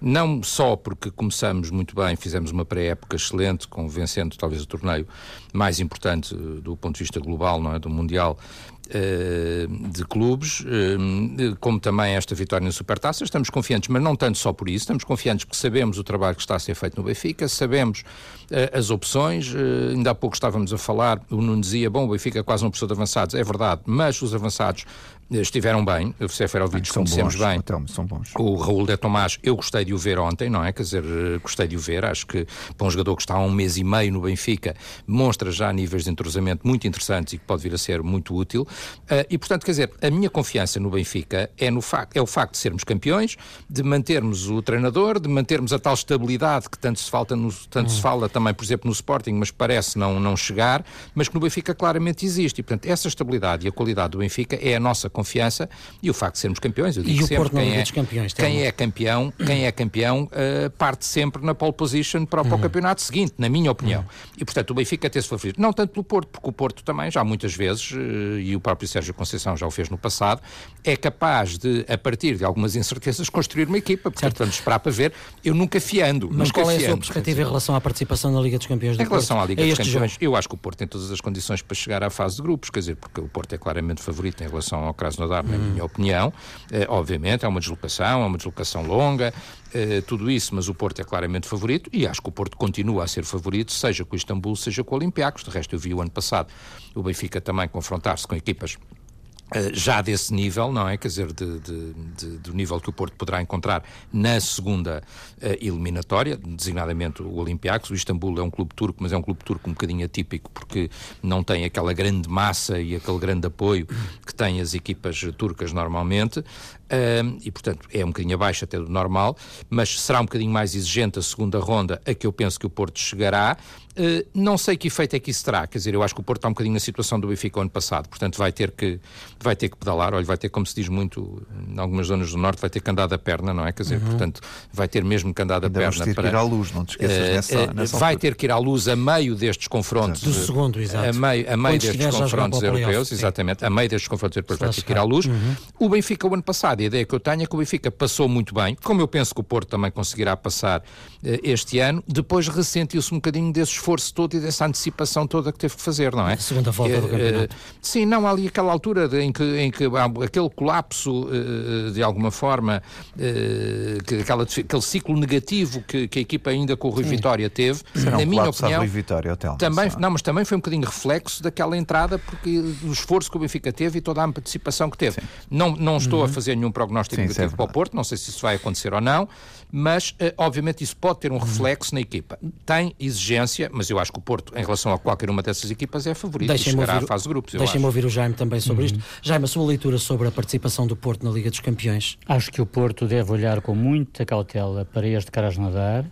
não só porque começamos muito bem, fizemos uma pré-época excelente, convencendo talvez o torneio mais importante uh, do ponto de vista global, não é? Do Mundial, eh, de clubes, eh, como também esta vitória na Supertaça. Estamos confiantes, mas não tanto só por isso, estamos confiantes porque sabemos o trabalho que está a ser feito no Benfica, sabemos eh, as opções. Ainda há pouco estávamos a falar, o Nuno dizia, bom, o Benfica quase não precisa de avançados, é verdade, mas os avançados estiveram bem. O Seferovic ah, conhecemos bons, bem. Hotel, são bons. O Raul de Tomás, eu gostei de o ver ontem, não é? Quer dizer, gostei de o ver. Acho que para um jogador que está há um mês e meio no Benfica, mostra já níveis de entrosamento muito interessantes e que pode vir a ser muito útil. Uh, e, portanto, quer dizer, a minha confiança no Benfica é, no facto, é o facto de sermos campeões, de mantermos o treinador, de mantermos a tal estabilidade que tanto se, falta no, tanto se fala também, por exemplo, no Sporting, mas parece não, não chegar, mas que no Benfica claramente existe. E, portanto, essa estabilidade e a qualidade do Benfica é a nossa confiança e o facto de sermos campeões. Eu digo e o sempre, Porto quem, é, campeões, quem é campeão, quem é campeão uh, parte sempre na pole position para, para o uhum. campeonato seguinte, na minha opinião. Uhum. E, portanto, o Benfica tem-se favorito. Não tanto pelo Porto, porque o Porto também, já muitas vezes, uh, e o próprio Sérgio Conceição já o fez no passado, é capaz de, a partir de algumas incertezas, construir uma equipa. Portanto, vamos esperar para ver. Eu nunca fiando. Mas nunca qual é a sua perspectiva em relação à participação na Liga dos Campeões do Em relação Porto? à Liga dos Campeões, jogo? eu acho que o Porto tem todas as condições para chegar à fase de grupos, quer dizer, porque o Porto é claramente favorito em relação ao Krasnodar, hum. na minha opinião. Eh, obviamente, é uma deslocação, é uma deslocação longa, eh, tudo isso, mas o Porto é claramente favorito e acho que o Porto continua a ser favorito, seja com o Istambul, seja com o Olympiacos. De resto, eu vi o ano passado o Benfica também confrontar-se com equipas já desse nível, não é? Quer dizer, de, de, de, do nível que o Porto poderá encontrar na segunda uh, eliminatória, designadamente o Olympiacos. O Istambul é um clube turco, mas é um clube turco um bocadinho atípico porque não tem aquela grande massa e aquele grande apoio que têm as equipas turcas normalmente. Uh, e, portanto, é um bocadinho abaixo até do normal, mas será um bocadinho mais exigente a segunda ronda, a que eu penso que o Porto chegará. Uh, não sei que efeito é que isso terá, quer dizer, eu acho que o Porto está um bocadinho na situação do Benfica ano passado, portanto vai ter que, vai ter que pedalar, olha, vai ter, como se diz muito em algumas zonas do Norte, vai ter que andar da perna, não é? Quer dizer, uhum. portanto, vai ter mesmo que andar da Ainda perna ter para... que ir à luz, não te esqueças uh, nessa, nessa Vai ter que ir à luz a meio destes confrontos. Do segundo, exato. A meio, a meio destes confrontos europeus, exatamente, a meio destes confrontos europeus vai ter que ir à luz. Uhum. O Benfica, o ano passado, a ideia que eu tenho é que o Benfica passou muito bem, como eu penso que o Porto também conseguirá passar uh, este ano, depois ressentiu-se um bocadinho desse esforço todo e dessa essa antecipação toda que teve que fazer, não é? A segunda volta do eh, campeonato. sim, não, há ali aquela altura de, em, que, em que há aquele colapso, eh, de alguma forma, eh, que, aquela, aquele ciclo negativo que, que a equipa ainda com o Rui sim. Vitória teve, Será na um minha opinião, Rui Vitória, hotel, também, não, mas também foi um bocadinho reflexo daquela entrada, porque do esforço que o Benfica teve e toda a antecipação que teve. Não, não estou uhum. a fazer nenhum prognóstico sim, negativo é para o Porto, não sei se isso vai acontecer ou não, mas obviamente isso pode ter um uhum. reflexo na equipa. Tem exigência, mas eu acho que o Porto, em relação a qualquer uma dessas equipas, é favorito e chegará ouvir, à fase de grupos. Deixem-me ouvir o Jaime também sobre uhum. isto. Jaime, a sua leitura sobre a participação do Porto na Liga dos Campeões? Acho que o Porto deve olhar com muita cautela para este Krasnodar,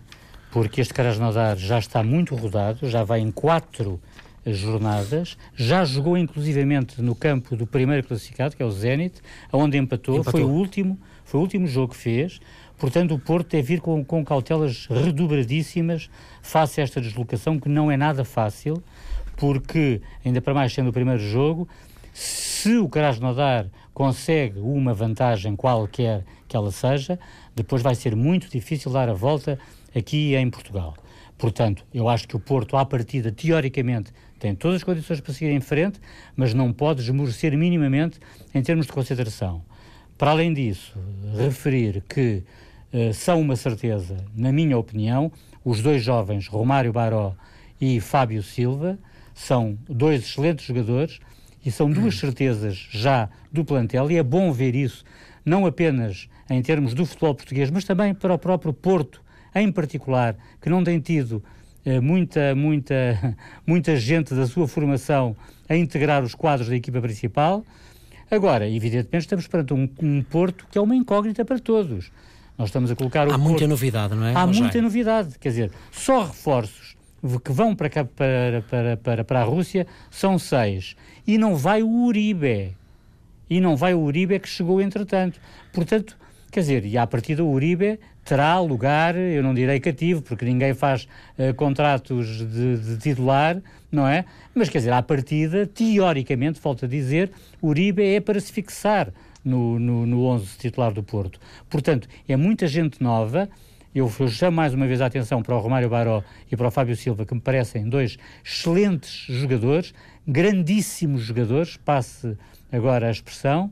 porque este Krasnodar já está muito rodado, já vai em quatro jornadas, já jogou inclusivamente no campo do primeiro classificado, que é o Zenit, onde empatou, empatou. foi o último, foi o último jogo que fez. Portanto, o Porto deve vir com, com cautelas redobradíssimas face a esta deslocação, que não é nada fácil, porque, ainda para mais sendo o primeiro jogo, se o Krasnodar consegue uma vantagem qualquer que ela seja, depois vai ser muito difícil dar a volta aqui em Portugal. Portanto, eu acho que o Porto, à partida, teoricamente, tem todas as condições para seguir em frente, mas não pode esmorecer minimamente em termos de consideração. Para além disso, referir que uh, são uma certeza, na minha opinião, os dois jovens, Romário Baró e Fábio Silva, são dois excelentes jogadores e são duas certezas já do plantel e é bom ver isso, não apenas em termos do futebol português, mas também para o próprio Porto, em particular, que não tem tido eh, muita, muita, muita gente da sua formação a integrar os quadros da equipa principal. Agora, evidentemente, estamos perante um, um Porto que é uma incógnita para todos. Nós estamos a colocar Há muita novidade, não é? Há muita novidade. Quer dizer, só reforços que vão para, cá, para, para, para, para a Rússia são seis. E não vai o Uribe. E não vai o Uribe que chegou entretanto. Portanto, quer dizer, e à partida o Uribe terá lugar, eu não direi cativo, porque ninguém faz uh, contratos de, de, titular, não é? Mas quer dizer, à partida, teoricamente, volto a dizer, Uribe é para se fixar no, no, no 11 titular do Porto. Portanto, é muita gente nova. Eu chamo mais uma vez a atenção para o Romário Baró e para o Fábio Silva, que me parecem dois excelentes jogadores, grandíssimos jogadores, passe agora a expressão,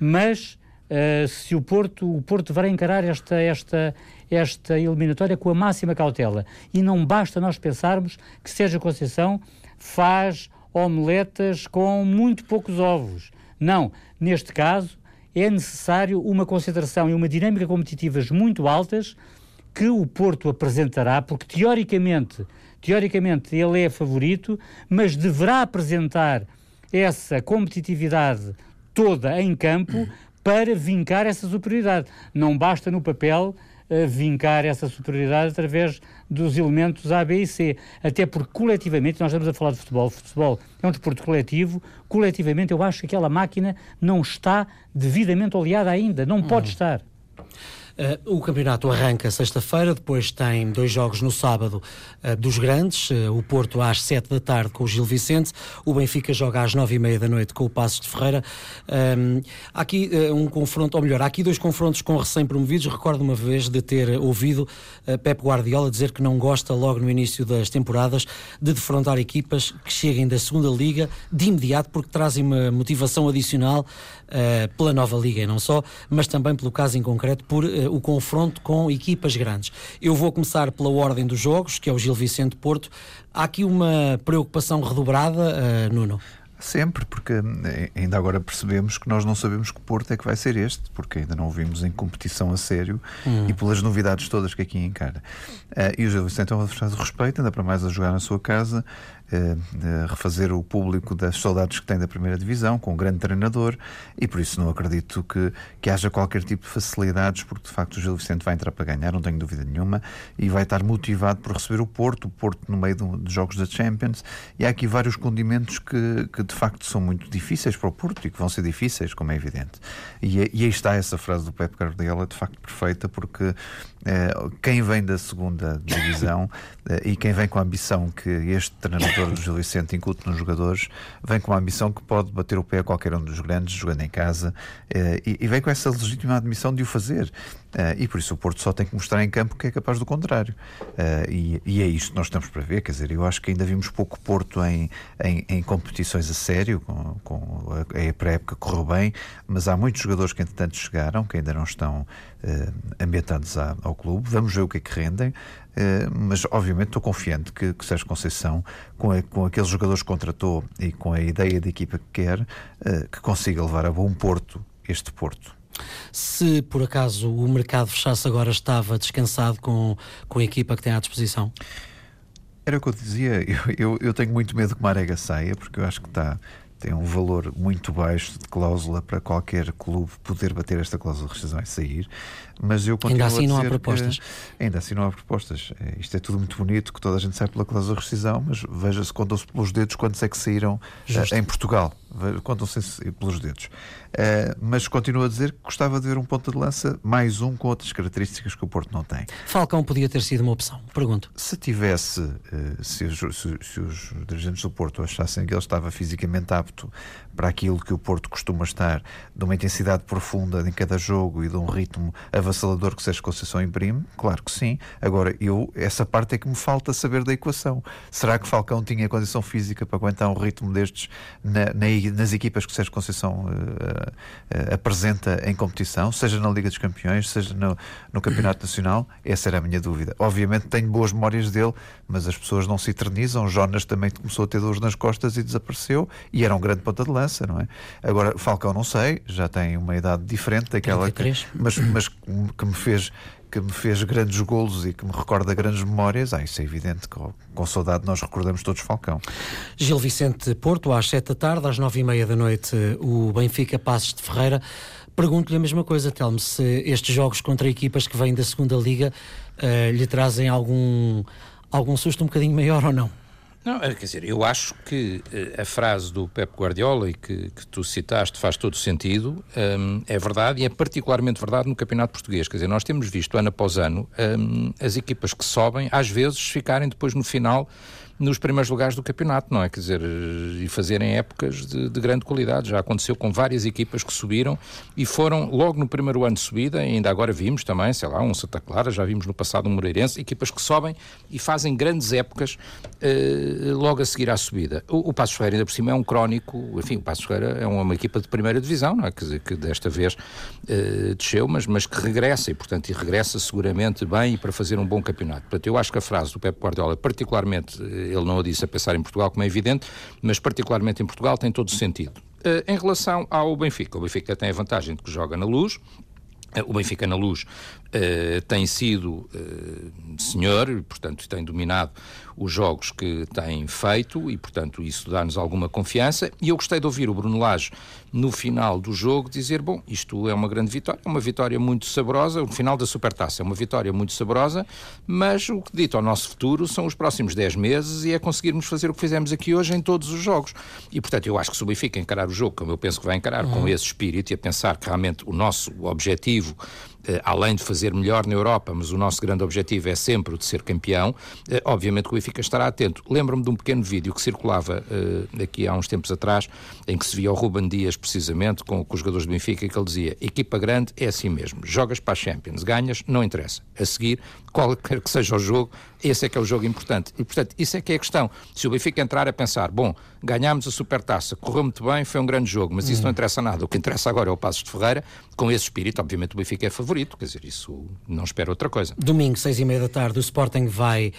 mas uh, se o Porto, o Porto vai encarar esta, esta, esta eliminatória com a máxima cautela. E não basta nós pensarmos que Sérgio Conceição faz omeletas com muito poucos ovos Não, neste caso é necessário uma concentração e uma dinâmica competitivas muito altas que o Porto apresentará, porque teoricamente, teoricamente ele é favorito, mas deverá apresentar essa competitividade toda em campo para vincar essa superioridade. Não basta no papel uh, vincar essa superioridade através dos elementos A, B e C. Até porque coletivamente, nós estamos a falar de futebol, futebol é um desporto coletivo, coletivamente eu acho que aquela máquina não está devidamente oleada ainda, não pode hum. estar. Uh, o campeonato arranca sexta-feira, depois tem dois jogos no sábado uh, dos grandes, uh, o Porto às sete da tarde com o Gil Vicente, o Benfica joga às nove e meia da noite com o Passos de Ferreira. Um, há aqui um confronto, ou melhor, há aqui dois confrontos com recém-promovidos. Recordo uma vez de ter ouvido Pep Guardiola dizer que não gosta logo no início das temporadas de defrontar equipas que cheguem da segunda liga de imediato porque trazem uma motivação adicional pela nova liga e não só, mas também pelo caso em concreto por o confronto com equipas grandes. Eu vou começar pela ordem dos jogos, que é o Gil Vicente Porto. Há aqui uma preocupação redobrada, uh, Nuno? Sempre, porque eh, ainda agora percebemos que nós não sabemos que Porto é que vai ser este, porque ainda não o vimos em competição a sério hum. e pelas novidades todas que aqui encara. Uh, e o Gil Vicente é um adversário de respeito, ainda para mais a jogar na sua casa, uh, refazer o público das saudades que tem da primeira divisão, com um grande treinador, e por isso não acredito que, que haja qualquer tipo de facilidades, porque de facto o Gil Vicente vai entrar para ganhar, não tenho dúvida nenhuma, e vai estar motivado por receber o Porto, o Porto no meio de jogos da Champions, e há aqui vários condimentos que, que de facto são muito difíceis para o Porto e que vão ser difíceis, como é evidente. E, e aí está essa frase do Pep Guardiola, de facto perfeita, porque eh, quem vem da segunda divisão eh, e quem vem com a ambição que este treinador do Gil Vicente incute nos jogadores, vem com a ambição que pode bater o pé a qualquer um dos grandes, jogando em casa, eh, e vem com essa legítima admissão de o fazer. E por isso o Porto só tem que mostrar em campo que é capaz do contrário. E, e é isto que nós estamos para ver. Quer dizer, eu acho que ainda vimos pouco Porto em, em, em competições a sério, com, com a, a pré-época correu bem, mas há muitos jogadores que entretanto chegaram, que ainda não estão uh, ambientados ao clube. Vamos ver o que é que rendem, mas obviamente estou confiante que, que Sérgio Conceição, com, a, com aqueles jogadores que contratou e com a ideia de equipa que quer, que consiga levar a bom porto este Porto. Se por acaso o mercado fechasse agora, estava descansado com, com a equipa que tem à disposição? Era o que eu dizia, eu, eu, eu tenho muito medo que Marega saia, porque eu acho que está tem um valor muito baixo de cláusula para qualquer clube poder bater esta cláusula de rescisão e sair. Mas eu continuo ainda assim não há propostas. ainda assim não há propostas. É, isto é tudo muito bonito, que toda a gente sai pela cláusula de rescisão, mas veja-se, contam-se pelos dedos quantos é que saíram uh, em Portugal. Contam-se pelos dedos. Uh, mas continuo a dizer que gostava de ver um ponto de lança, mais um com outras características que o Porto não tem. Falcão podia ter sido uma opção, pergunto. Se tivesse, uh, se, os, se, se os dirigentes do Porto achassem que ele estava fisicamente apto para aquilo que o Porto costuma estar, de uma intensidade profunda em cada jogo e de um ritmo avassalador que Sérgio Conceição imprime? Claro que sim. Agora, eu, essa parte é que me falta saber da equação. Será que Falcão tinha condição física para aguentar um ritmo destes na, na, nas equipas que Sérgio Conceição uh, apresenta em competição, seja na Liga dos Campeões, seja no, no Campeonato Nacional? Essa era a minha dúvida. Obviamente tenho boas memórias dele, mas as pessoas não se eternizam. Jonas também começou a ter dores nas costas e desapareceu, e era um grande ponta de lança, não é? Agora, Falcão não sei, já tem uma idade diferente daquela que, mas, mas que me fez que me fez grandes golos e que me recorda grandes memórias, ah, isso é evidente que com saudade nós recordamos todos Falcão. Gil Vicente Porto, às sete da tarde, às nove e meia da noite, o Benfica Passos de Ferreira. Pergunto-lhe a mesma coisa, Telmo, se estes jogos contra equipas que vêm da segunda Liga uh, lhe trazem algum, algum susto um bocadinho maior ou não? Não, é, quer dizer, eu acho que uh, a frase do Pep Guardiola e que, que tu citaste faz todo sentido, um, é verdade e é particularmente verdade no Campeonato Português. Quer dizer, nós temos visto ano após ano um, as equipas que sobem, às vezes ficarem depois no final nos primeiros lugares do campeonato, não é? Quer dizer, e fazerem épocas de, de, grande qualidade. Já aconteceu com várias equipas que subiram e foram logo no primeiro ano de subida, ainda agora vimos também, sei lá, um Santa Clara, já vimos no passado um Moreirense, equipas que sobem e fazem grandes épocas uh, logo a seguir à subida. O, o Passos Ferreira, ainda por cima, é um crónico, enfim, o Passos Ferreira é uma, uma equipa de primeira divisão, não é? Quer dizer, que desta vez uh, desceu, mas, mas que regressa e, portanto, e regressa seguramente bem e para fazer um bom campeonato. Portanto, eu acho que a frase do Pep Guardiola, particularmente ele não o disse a pensar em Portugal, como é evidente, mas particularmente em Portugal tem todo o sentido. Uh, em relação ao Benfica, o Benfica tem a vantagem de que joga na luz, o Benfica na luz uh, tem sido uh, senhor, e, portanto tem dominado os jogos que tem feito e, portanto, isso dá-nos alguma confiança. E eu gostei de ouvir o Bruno Lage no final do jogo dizer: bom, isto é uma grande vitória, uma vitória muito saborosa, o final da Supertaça é uma vitória muito saborosa, mas o que dito ao nosso futuro são os próximos 10 meses e é conseguirmos fazer o que fizemos aqui hoje em todos os jogos. E, portanto, eu acho que se o Benfica encarar o jogo, como eu penso que vai encarar, uhum. com esse espírito e a pensar que realmente o nosso objetivo eh, além de fazer melhor na Europa, mas o nosso grande objetivo é sempre o de ser campeão, eh, obviamente que o Benfica estará atento. Lembro-me de um pequeno vídeo que circulava uh, aqui há uns tempos atrás, em que se via o Ruben Dias, precisamente, com, com os jogadores do Benfica, que ele dizia: equipa grande é assim mesmo, jogas para a Champions, ganhas, não interessa. A seguir, qualquer que seja o jogo, esse é que é o jogo importante. E, portanto, isso é que é a questão. Se o Benfica entrar a pensar, bom, ganhámos a Supertaça, correu muito bem, foi um grande jogo, mas isso não interessa nada. O que interessa agora é o Passos de Ferreira. Com esse espírito, obviamente, o Benfica é favorito, quer dizer, isso não espera outra coisa. Domingo, seis e meia da tarde, o Sporting vai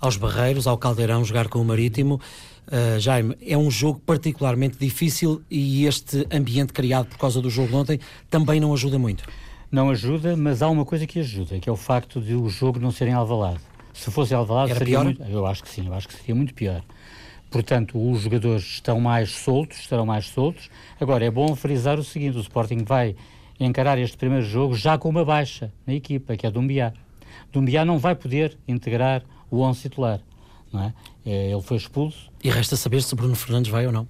aos Barreiros, ao Caldeirão, jogar com o Marítimo. Uh, Jaime, é um jogo particularmente difícil e este ambiente criado por causa do jogo de ontem também não ajuda muito. Não ajuda, mas há uma coisa que ajuda, que é o facto de o jogo não ser em Alvalade. Se fosse Alvalade, Era seria pior? muito... Eu acho que sim, eu acho que seria muito pior. Portanto, os jogadores estão mais soltos, estarão mais soltos. Agora, é bom frisar o seguinte, o Sporting vai encarar este primeiro jogo já com uma baixa na equipa, que é Dumbiá. Dumbiá não vai poder integrar o 11 titular, não é? é? Ele foi expulso. E resta saber se Bruno Fernandes vai ou não.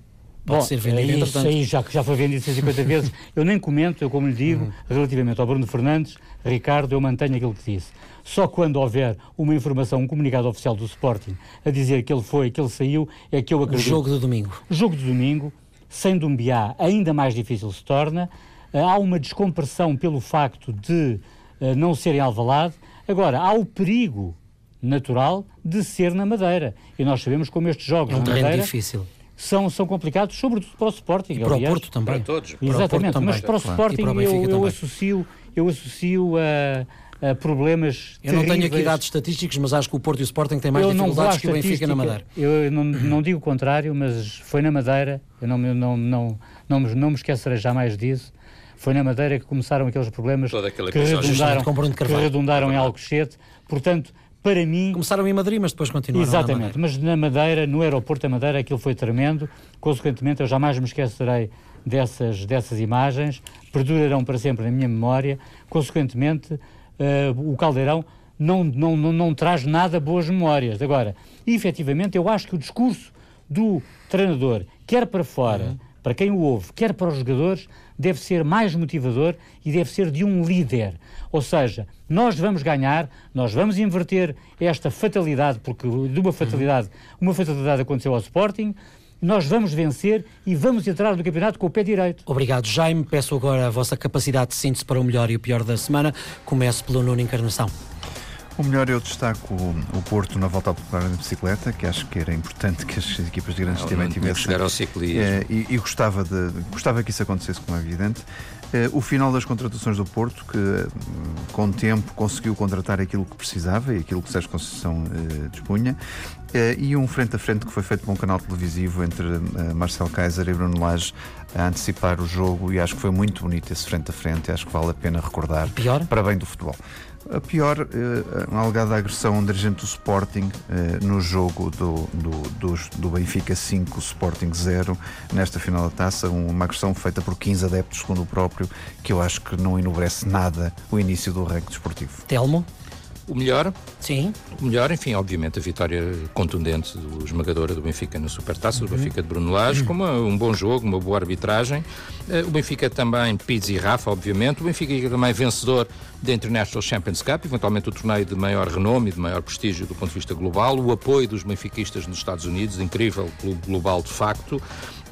Pode Bom, ser vendido, isso aí já, já foi vendido 150 vezes. Eu nem comento, eu como lhe digo, relativamente ao Bruno Fernandes, Ricardo, eu mantenho aquilo que disse. Só quando houver uma informação, um comunicado oficial do Sporting a dizer que ele foi, que ele saiu, é que eu acredito. O jogo de domingo. O jogo de domingo, sem Dumbiá, ainda mais difícil se torna. Eh, há uma descompressão pelo facto de uh, não serem Alvalade. Agora, há o perigo natural de ser na Madeira. E nós sabemos como estes jogos é um na Madeira difícil. São, são complicados, sobretudo para o Sporting. E para aliás. o Porto também. Para todos. Para Exatamente, para mas para o Sporting para o eu, eu associo, eu associo a, a problemas Eu não tenho aqui dados estatísticos, mas acho que o Porto e o Sporting têm mais eu dificuldades que o Benfica na Madeira. Eu não, não digo o contrário, mas foi na Madeira, eu não, não, não, não, não, me, não me esquecerei jamais disso, foi na Madeira que começaram aqueles problemas que redundaram, que redundaram em Alcochete. Portanto, para mim. Começaram em Madrid, mas depois continuaram. Exatamente, na mas na Madeira, no aeroporto da Madeira, aquilo foi tremendo. Consequentemente, eu jamais me esquecerei dessas, dessas imagens, perdurarão para sempre na minha memória. Consequentemente, uh, o Caldeirão não, não, não, não traz nada boas memórias. Agora, efetivamente, eu acho que o discurso do treinador, quer para fora, uhum. Para quem o ouve, quer para os jogadores, deve ser mais motivador e deve ser de um líder. Ou seja, nós vamos ganhar, nós vamos inverter esta fatalidade, porque de uma fatalidade, uma fatalidade aconteceu ao Sporting, nós vamos vencer e vamos entrar no campeonato com o pé direito. Obrigado, Jaime. Peço agora a vossa capacidade de síntese para o melhor e o pior da semana. Começo pelo Nuno Encarnação. O melhor eu destaco o Porto na volta ao popular de bicicleta, que acho que era importante que as equipas de grandes também tivessem. chegar ao ciclismo. É, e, e gostava, de, gostava que isso acontecesse, como é evidente. É, o final das contratações do Porto, que hum, com o tempo conseguiu contratar aquilo que precisava e aquilo que Sérgio Conceição eh, dispunha, eh, e um frente a frente que foi feito por um canal televisivo entre eh, Marcel Kaiser e Bruno Lage a antecipar o jogo, e acho que foi muito bonito esse frente a frente, acho que vale a pena recordar Pior? para bem do futebol. A pior, uh, uma alegada agressão um dirigente do Sporting uh, no jogo do, do, do, do, Benfica 5, Sporting 0, nesta final da taça, uma agressão feita por 15 adeptos, segundo o próprio, que eu acho que não enobrece nada o início do ranking desportivo. Telmo? O melhor? Sim. O melhor, enfim, obviamente, a vitória contundente do esmagadora do Benfica na Supertaça, uhum. do Benfica de Bruno Lage, uhum. com uma, um bom jogo, uma boa arbitragem. Uh, o Benfica também, Pizzi e Rafa, obviamente. O Benfica também vencedor da International Champions Cup, eventualmente o torneio de maior renome e de maior prestígio do ponto de vista global. O apoio dos benfiquistas nos Estados Unidos, incrível, clube global de facto.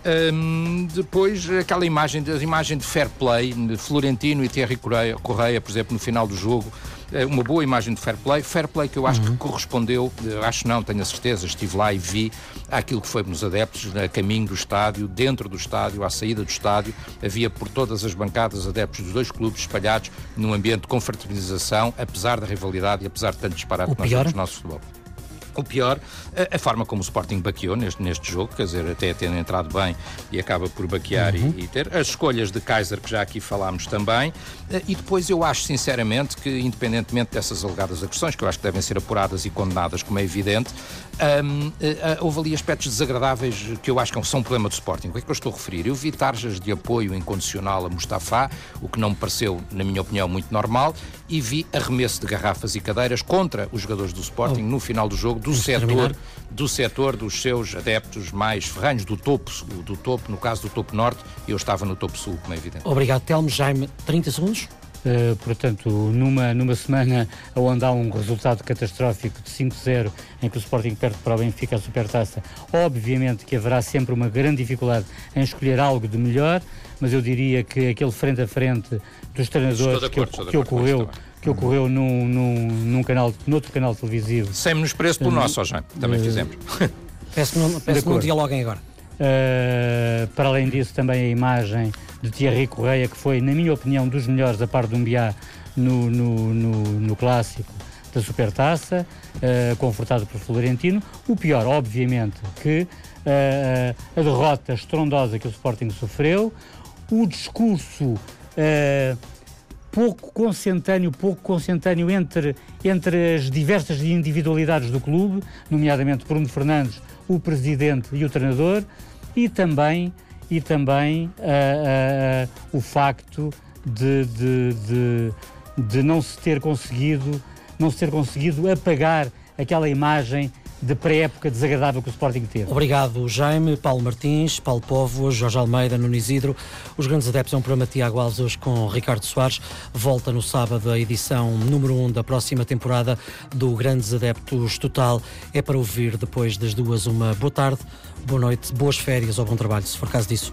Um, depois, aquela imagem, a imagem de fair play, de Florentino e Thierry Correia, Correia, por exemplo, no final do jogo, é uma boa imagem de fair play, fair play que eu acho uhum. que correspondeu, acho não, tenho a certeza, estive lá e vi aquilo que foi nos adeptos, a caminho do estádio, dentro do estádio, à saída do estádio, havia por todas as bancadas adeptos dos dois clubes espalhados num ambiente de confraternização, apesar da rivalidade e apesar de tanto disparate que nós temos no nosso futebol. O pior, a, a, forma como o Sporting baqueou neste, neste jogo, quer dizer, até tendo entrado bem e acaba por baquear uhum. e, e, ter. As escolhas de Kaiser, que já aqui falámos também. Eh, e depois eu acho, sinceramente, que independentemente dessas alegadas agressões, que eu acho que devem ser apuradas e condenadas, como é evidente, eh, houve ali aspectos desagradáveis que eu acho que são um problema do Sporting. O que é que eu estou a referir? Eu vi tarjas de apoio incondicional a Mustafa, o que não me pareceu, na minha opinião, muito normal, e vi arremesso de garrafas e cadeiras contra os jogadores do Sporting oh. no final do jogo, do setor, do setor dos seus adeptos mais ferranhos, do topo, do topo, no caso do topo norte, eu estava no topo sul, como é evidente. Obrigado, Telmo. Jaime, 30 segundos. Uh, portanto, numa, numa semana onde há um resultado catastrófico de 5-0 em que o Sporting perde para o Benfica a Supertaça, obviamente que haverá sempre uma grande dificuldade em escolher algo de melhor, mas eu diria que aquele frente a frente dos treinadores acordo, que, que ocorreu que ocorreu num, num, num canal, noutro canal televisivo. Sem menospreço pelo uh, nosso, também uh, fizemos. Peço que não, peço que não dialoguem agora. Uh, para além disso, também a imagem de Thierry Correia, que foi, na minha opinião, dos melhores a par do Umbiá no, no, no, no clássico da Supertaça, uh, confortado por Florentino. O pior, obviamente, que uh, a derrota estrondosa que o Sporting sofreu, o discurso pouco consentâneo, pouco consentâneo entre, entre as diversas individualidades do clube, nomeadamente Bruno Fernandes, o presidente e o treinador, e também, e também uh, uh, o facto de, de, de, de não se ter conseguido não se ter conseguido apagar aquela imagem de pré-época desagradável que o Sporting teve. Obrigado, Jaime, Paulo Martins, Paulo Povo, Jorge Almeida, Nuno Isidro. Os grandes adeptos é um programa Tiago Alves hoje com Ricardo Soares. Volta no sábado a edição número 1 um da próxima temporada do Grandes Adeptos Total. É para ouvir depois das duas uma boa tarde, boa noite, boas férias ou bom trabalho, se for caso disso.